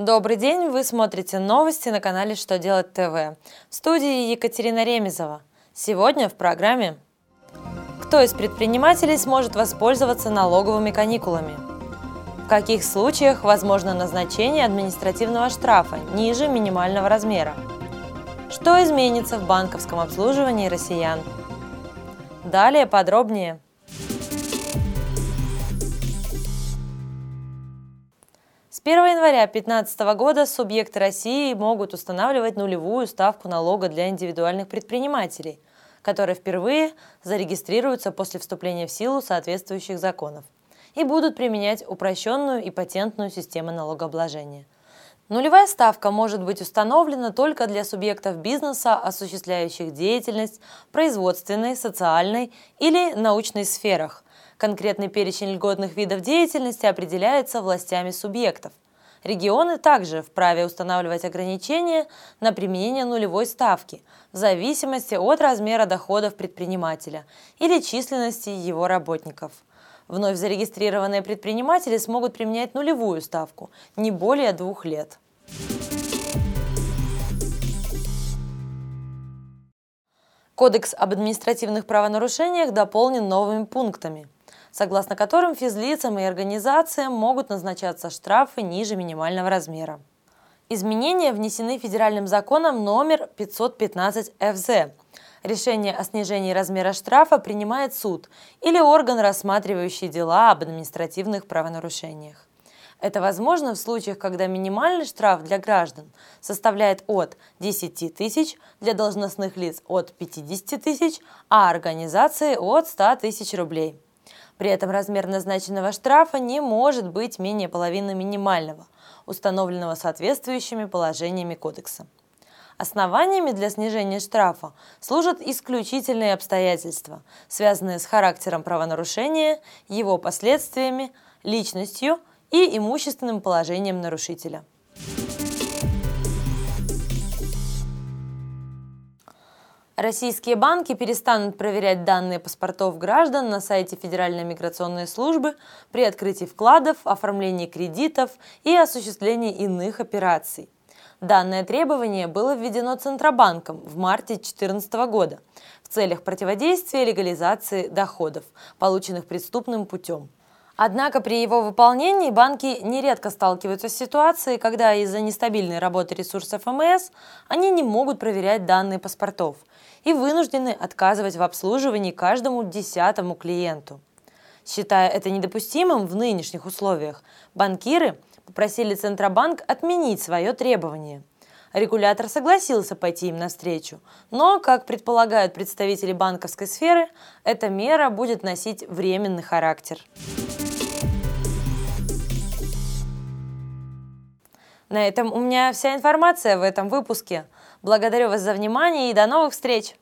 Добрый день, вы смотрите новости на канале «Что делать ТВ». В студии Екатерина Ремезова. Сегодня в программе Кто из предпринимателей сможет воспользоваться налоговыми каникулами? В каких случаях возможно назначение административного штрафа ниже минимального размера? Что изменится в банковском обслуживании россиян? Далее подробнее – С 1 января 2015 года субъекты России могут устанавливать нулевую ставку налога для индивидуальных предпринимателей, которые впервые зарегистрируются после вступления в силу соответствующих законов и будут применять упрощенную и патентную систему налогообложения. Нулевая ставка может быть установлена только для субъектов бизнеса, осуществляющих деятельность в производственной, социальной или научной сферах – Конкретный перечень льготных видов деятельности определяется властями субъектов. Регионы также вправе устанавливать ограничения на применение нулевой ставки в зависимости от размера доходов предпринимателя или численности его работников. Вновь зарегистрированные предприниматели смогут применять нулевую ставку не более двух лет. Кодекс об административных правонарушениях дополнен новыми пунктами – согласно которым физлицам и организациям могут назначаться штрафы ниже минимального размера. Изменения внесены федеральным законом номер 515 ФЗ. Решение о снижении размера штрафа принимает суд или орган, рассматривающий дела об административных правонарушениях. Это возможно в случаях, когда минимальный штраф для граждан составляет от 10 тысяч, для должностных лиц от 50 тысяч, а организации от 100 тысяч рублей. При этом размер назначенного штрафа не может быть менее половины минимального, установленного соответствующими положениями кодекса. Основаниями для снижения штрафа служат исключительные обстоятельства, связанные с характером правонарушения, его последствиями, личностью и имущественным положением нарушителя. Российские банки перестанут проверять данные паспортов граждан на сайте Федеральной миграционной службы при открытии вкладов, оформлении кредитов и осуществлении иных операций. Данное требование было введено Центробанком в марте 2014 года в целях противодействия легализации доходов, полученных преступным путем. Однако при его выполнении банки нередко сталкиваются с ситуацией, когда из-за нестабильной работы ресурсов МС они не могут проверять данные паспортов и вынуждены отказывать в обслуживании каждому десятому клиенту. Считая это недопустимым в нынешних условиях, банкиры попросили Центробанк отменить свое требование. Регулятор согласился пойти им навстречу, но, как предполагают представители банковской сферы, эта мера будет носить временный характер. На этом у меня вся информация в этом выпуске. Благодарю вас за внимание и до новых встреч!